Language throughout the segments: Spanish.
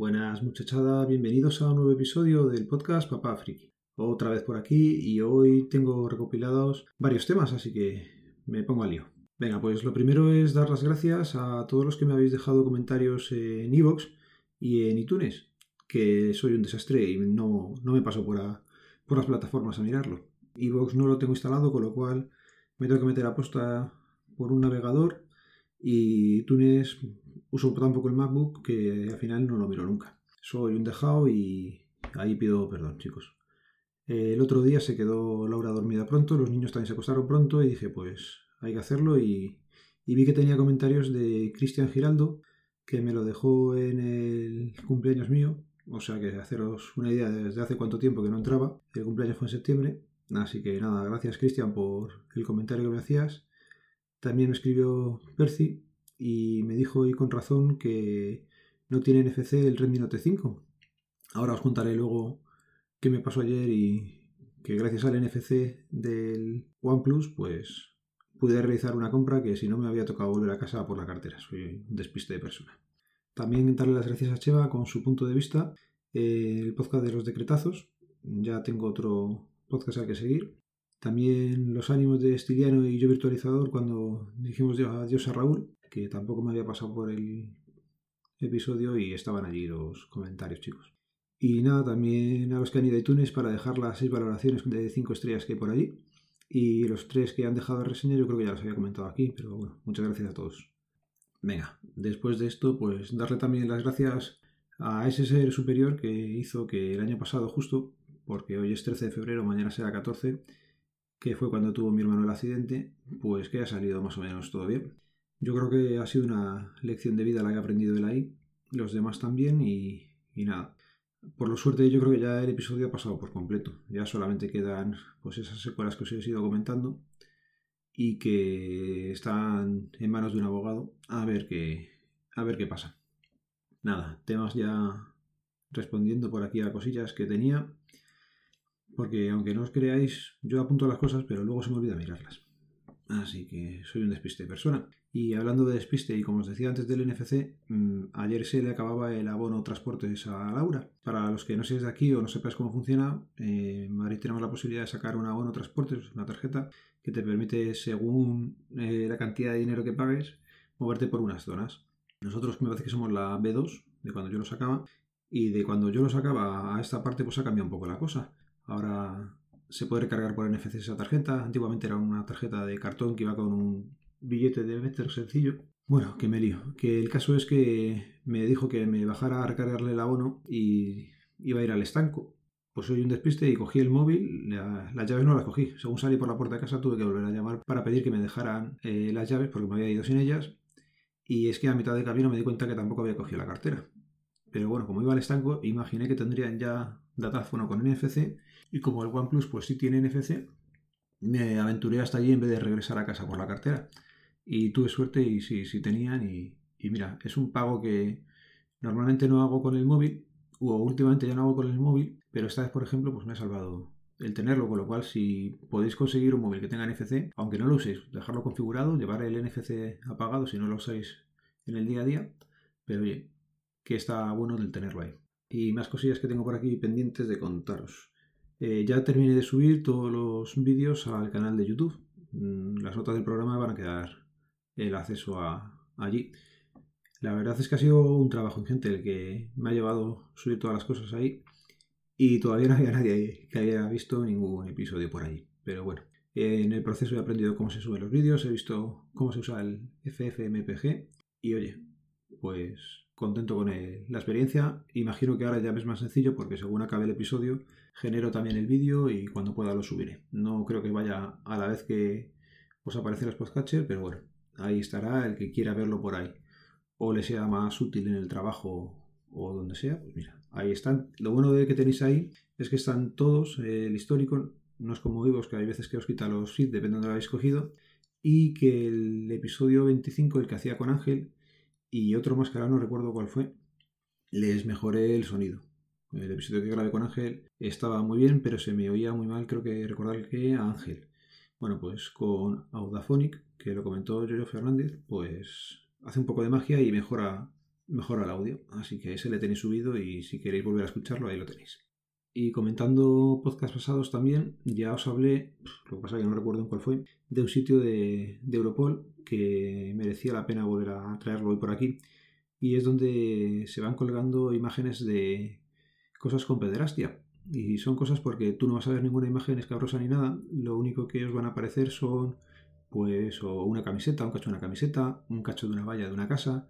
Buenas muchachada, bienvenidos a un nuevo episodio del podcast Papá Friki. Otra vez por aquí y hoy tengo recopilados varios temas, así que me pongo al lío. Venga, pues lo primero es dar las gracias a todos los que me habéis dejado comentarios en iVoox y en iTunes, que soy un desastre y no, no me paso por, por las plataformas a mirarlo. iVoox no lo tengo instalado, con lo cual me tengo que meter a posta por un navegador y iTunes uso tampoco el MacBook que al final no lo miro nunca. Soy un dejado y ahí pido perdón, chicos. El otro día se quedó Laura dormida pronto, los niños también se acostaron pronto y dije, pues hay que hacerlo y, vi que tenía comentarios de Cristian Giraldo que me lo dejó en el cumpleaños mío, o sea que haceros una idea desde hace cuánto tiempo que no entraba, el cumpleaños fue en septiembre, así que nada, gracias Cristian por el comentario que me hacías. También me escribió Percy y me dijo y con razón que no tiene NFC el Redmi Note 5. Ahora os contaré luego qué me pasó ayer y que gracias al NFC del OnePlus pues pude realizar una compra que si no me había tocado volver a casa por la cartera. Soy un despiste de persona. También darle las gracias a Cheva con su punto de vista, el podcast de los decretazos. Ya tengo otro podcast al que seguir. También los ánimos de Estiliano y yo virtualizador cuando dijimos adiós a Raúl que tampoco me había pasado por el episodio y estaban allí los comentarios, chicos. Y nada, también a los que han ido a iTunes para dejar las seis valoraciones de 5 estrellas que hay por allí. Y los tres que han dejado reseña, yo creo que ya los había comentado aquí, pero bueno, muchas gracias a todos. Venga, después de esto, pues darle también las gracias a ese ser superior que hizo que el año pasado, justo, porque hoy es 13 de febrero, mañana será 14, que fue cuando tuvo mi hermano el accidente, pues que ha salido más o menos todo bien. Yo creo que ha sido una lección de vida la que he aprendido de ahí, los demás también y, nada. Por lo suerte yo creo que ya el episodio ha pasado por completo. Ya solamente quedan pues esas secuelas que os he ido comentando y que están en manos de un abogado a ver qué, a ver qué pasa. Nada, temas ya respondiendo por aquí a cosillas que tenía, porque aunque no os creáis, yo apunto las cosas, pero luego se me olvida mirarlas. Así que soy un despiste de persona. Y hablando de despiste, y como os decía antes del NFC, mm, ayer se le acababa el abono transportes a Laura. Para los que no seáis de aquí o no sepáis cómo funciona, eh, en Madrid tenemos la posibilidad de sacar un abono transportes, una tarjeta, que te permite, según eh, la cantidad de dinero que pagues, moverte por unas zonas. Nosotros me parece que somos la B2, de cuando yo lo sacaba, y de cuando yo lo sacaba a esta parte, pues ha cambiado un poco la cosa. Ahora se puede recargar por NFC esa tarjeta. Antiguamente era una tarjeta de cartón que iba con un billete de meter sencillo. Bueno, que me lío. Que el caso es que me dijo que me bajara a recargarle el abono y iba a ir al estanco. Pues soy un despiste y cogí el móvil, las llaves no las cogí. Según salí por la puerta de casa tuve que volver a llamar para pedir que me dejaran eh, las llaves porque me había ido sin ellas. Y es que a mitad de camino me di cuenta que tampoco había cogido la cartera. Pero bueno, como iba al estanco, imaginé que tendrían ya datáfono con NFC y como el OnePlus pues sí tiene NFC, me aventuré hasta allí en vez de regresar a casa por la cartera. Y tuve suerte y sí, sí tenían y, mira, es un pago que normalmente no hago con el móvil, o últimamente ya no hago con el móvil, pero esta vez, por ejemplo, pues me ha salvado el tenerlo, con lo cual si podéis conseguir un móvil que tenga NFC, aunque no lo uséis, dejarlo configurado, llevar el NFC apagado si no lo usáis en el día a día, pero oye, que está bueno el tenerlo ahí. Y más cosillas que tengo por aquí pendientes de contaros. Eh, ya terminé de subir todos los vídeos al canal de YouTube. Mm, las notas del programa van a quedar el acceso a, allí. La verdad es que ha sido un trabajo ingente el que me ha llevado subir todas las cosas ahí. Y todavía no había nadie que haya visto ningún episodio por ahí. Pero bueno, en el proceso he aprendido cómo se suben los vídeos, he visto cómo se usa el FFmpeg. Y oye, pues contento con la experiencia. Imagino que ahora ya es más sencillo porque según acabe el episodio genero también el vídeo y cuando pueda lo subiré. No creo que vaya a la vez que os aparece los podcatcher, pero bueno, ahí estará el que quiera verlo por ahí o le sea más útil en el trabajo o donde sea, pues mira, ahí están. Lo bueno de que tenéis ahí es que están todos, eh, el histórico, no es como vivos que hay veces que os quita los feeds dependiendo de lo habéis cogido, y que el episodio 25, el que hacía con Ángel, y otro más que ahora no recuerdo cuál fue, les mejoré el sonido. El episodio que grabé con Ángel estaba muy bien, pero se me oía muy mal, creo que recordar que a Ángel. Bueno, pues con Audaphonic, que lo comentó Jojo Fernández, pues hace un poco de magia y mejora mejora el audio. Así que ese le tenéis subido y si queréis volver a escucharlo, ahí lo tenéis. Y comentando podcasts pasados también, ya os hablé, lo que pasa que no recuerdo en cuál fue, de un sitio de, de Europol que merecía la pena volver a traerlo hoy por aquí. Y es donde se van colgando imágenes de cosas con pederastia. Y son cosas porque tú no vas a ver ninguna imagen escabrosa ni nada. Lo único que os van a aparecer son, pues, o una camiseta, un cacho de una camiseta, un cacho de una valla de una casa,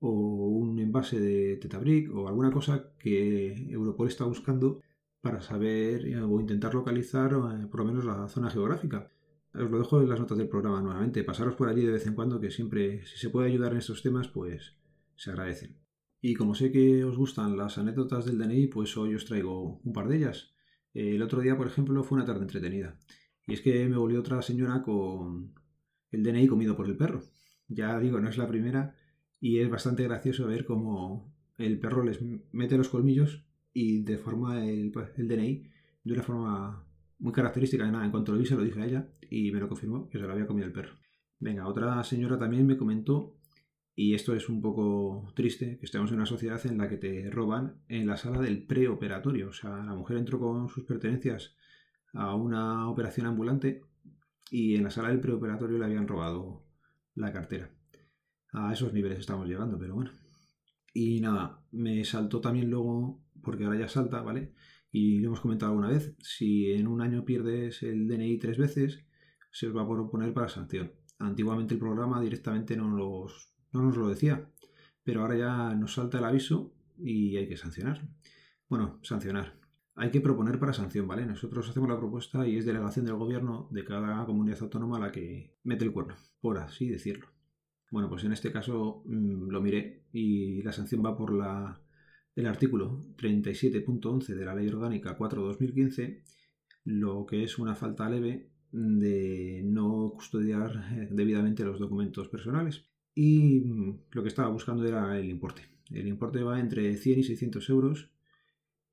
o un envase de Tetabric, o alguna cosa que Europol está buscando para saber eh, o intentar localizar eh, por lo menos la zona geográfica. Os lo dejo en las notas del programa nuevamente. Pasaros por allí de vez en cuando, que siempre, si se puede ayudar en estos temas, pues se agradecen. Y como sé que os gustan las anécdotas del DNI, pues hoy os traigo un par de ellas. El otro día, por ejemplo, fue una tarde entretenida. Y es que me volvió otra señora con el DNI comido por el perro. Ya digo, no es la primera y es bastante gracioso ver cómo el perro les mete los colmillos y deforma el, pues, el DNI de una forma muy característica. De nada, en cuanto lo vi se lo dije a ella y me lo confirmó que se lo había comido el perro. Venga, otra señora también me comentó y esto es un poco triste, que estemos en una sociedad en la que te roban en la sala del preoperatorio. O sea, la mujer entró con sus pertenencias a una operación ambulante y en la sala del preoperatorio le habían robado la cartera. A esos niveles estamos llegando, pero bueno. Y nada, me saltó también luego, porque ahora ya salta, ¿vale? Y lo hemos comentado alguna vez, si en un año pierdes el DNI tres veces, se os va a proponer para sanción. Antiguamente el programa directamente no los no nos lo decía, pero ahora ya nos salta el aviso y hay que sancionar. Bueno, sancionar. Hay que proponer para sanción, ¿vale? Nosotros hacemos la propuesta y es delegación del gobierno de cada comunidad autónoma la que mete el cuerno, por así decirlo. Bueno, pues en este caso mm, lo miré y la sanción va por la, el artículo 37.11 de la Ley Orgánica 4-2015, lo que es una falta leve de no custodiar eh, debidamente los documentos personales y mm, lo que estaba buscando era el importe. El importe va entre 100 y 600 euros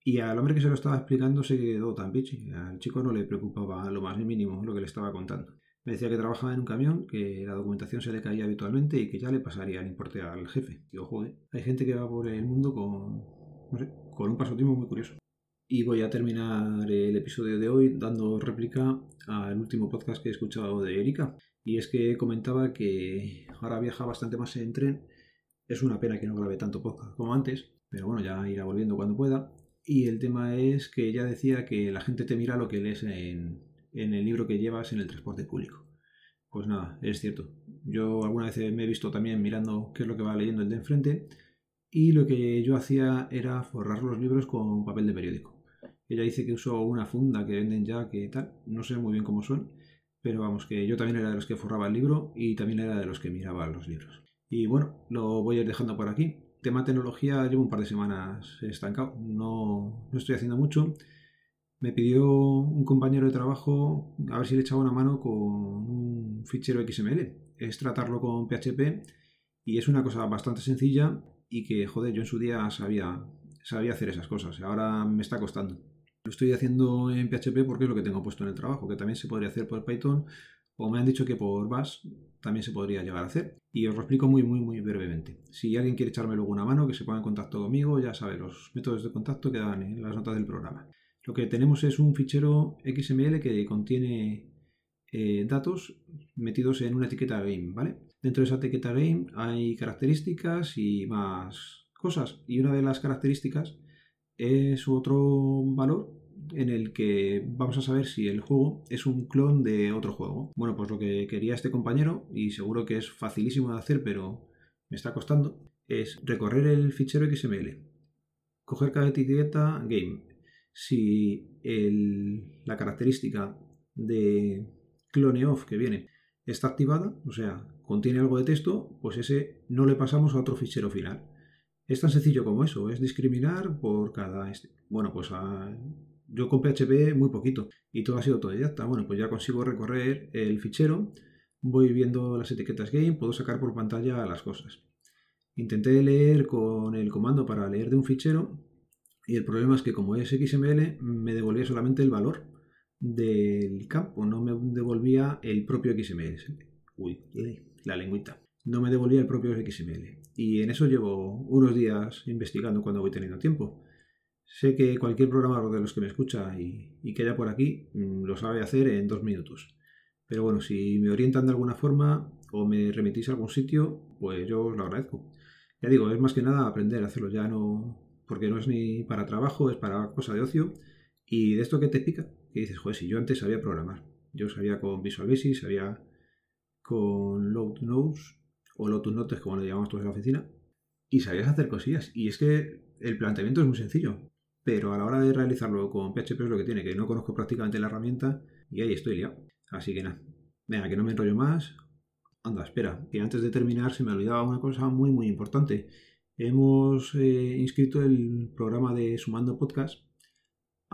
y al hombre que se lo estaba explicando se quedó tan pichi. Al chico no le preocupaba lo más mínimo lo que le estaba contando. Me decía que trabajaba en un camión, que la documentación se le caía habitualmente y que ya le pasaría el importe al jefe. Digo, joder, hay gente que va por el mundo con, con un pasatiempo muy curioso. Y voy a terminar el episodio de hoy dando réplica al último podcast que he escuchado de Erika. Y es que comentaba que ahora viaja bastante más en tren. Es una pena que no grabe tanto podcast como antes, pero bueno, ya irá volviendo cuando pueda. Y el tema es que ella decía que la gente te mira lo que lees en, en el libro que llevas en el transporte público. Pues nada, es cierto. Yo alguna vez me he visto también mirando qué es lo que va leyendo el de enfrente y lo que yo hacía era forrar los libros con papel de periódico. Ella dice que usó una funda que venden ya, que tal, no sé muy bien cómo son, pero vamos, que yo también era de los que forraba el libro y también era de los que miraba los libros. Y bueno, lo voy a ir dejando por aquí. Tema tecnología, llevo un par de semanas estancado, no, no estoy haciendo mucho. Me pidió un compañero de trabajo a ver si le echaba una mano con un fichero XML. Es tratarlo con PHP y es una cosa bastante sencilla y que, joder, yo en su día sabía, sabía hacer esas cosas. Ahora me está costando. Lo estoy haciendo en PHP porque es lo que tengo puesto en el trabajo, que también se podría hacer por Python o me han dicho que por Bash también se podría llegar a hacer. Y os lo explico muy, muy, muy brevemente. Si alguien quiere echarme luego una mano, que se ponga en contacto conmigo, ya sabe los métodos de contacto que dan en las notas del programa. Lo que tenemos es un fichero XML que contiene eh, datos metidos en una etiqueta game, ¿vale? Dentro de esa etiqueta game hay características y más cosas. Y una de las características es otro valor en el que vamos a saber si el juego es un clon de otro juego. Bueno, pues lo que quería este compañero, y seguro que es facilísimo de hacer, pero me está costando, es recorrer el fichero XML, coger cada etiqueta game. Si la característica de cloneoff que viene está activada, o sea, contiene algo de texto, pues ese no le pasamos a otro fichero final. Es tan sencillo como eso, es discriminar por cada... Este. Bueno, pues yo con PHP muy poquito y todo ha sido autodidacta. Bueno, pues ya consigo recorrer el fichero, voy viendo las etiquetas game, puedo sacar por pantalla las cosas. Intenté leer con el comando para leer de un fichero y el problema es que como es XML me devolvía solamente el valor del campo, no me devolvía el propio XML. Uy, la lengüita. no me devolvía el propio XML. Y en eso llevo unos días investigando cuando voy teniendo tiempo. Sé que cualquier programador de los que me escucha y, y que haya por aquí mm, lo sabe hacer en dos minutos. Pero bueno, si me orientan de alguna forma o me remitís a algún sitio, pues yo os lo agradezco. Ya digo, es más que nada aprender a hacerlo, ya no, porque no es ni para trabajo, es para cosa de ocio. Y de esto que te pica, que dices, joder, si yo antes sabía programar, yo sabía con Visual Basic, sabía con Load Notes o Lotus Notes, como le llamamos todos en la oficina, y sabías hacer cosillas. Y es que el planteamiento es muy sencillo, pero a la hora de realizarlo con PHP es lo que tiene, que no conozco prácticamente la herramienta y ahí estoy liado. Así que nada, venga, que no me enrollo más. Anda, espera, que antes de terminar se me olvidaba una cosa muy, muy importante. Hemos eh, inscrito el programa de Sumando Podcast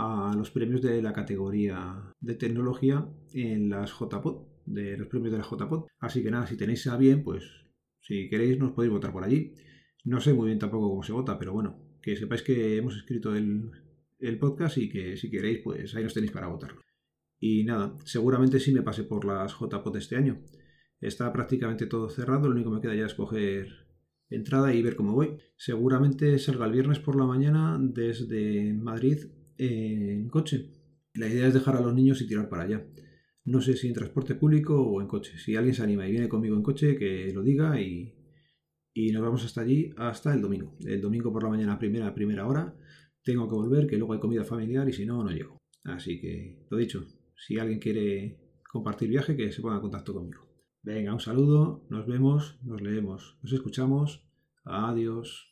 a los premios de la categoría de tecnología en las JPod, de los premios de la JPod. Así que nada, si tenéis a bien, pues si queréis nos podéis votar por allí. No sé muy bien tampoco cómo se vota, pero bueno, que sepáis que hemos escrito el, el podcast y que si queréis, pues ahí nos tenéis para votarlo. Y nada, seguramente sí me pase por las JPOT este año. Está prácticamente todo cerrado, lo único que me queda ya es coger entrada y ver cómo voy. Seguramente salga el viernes por la mañana desde Madrid en coche. La idea es dejar a los niños y tirar para allá. No sé si en transporte público o en coche. Si alguien se anima y viene conmigo en coche, que lo diga y, y nos vamos hasta allí hasta el domingo. El domingo por la mañana, primera, primera hora, tengo que volver, que luego hay comida familiar y si no, no llego. Así que, lo dicho, si alguien quiere compartir viaje, que se ponga en contacto conmigo. Venga, un saludo, nos vemos, nos leemos, nos escuchamos. Adiós.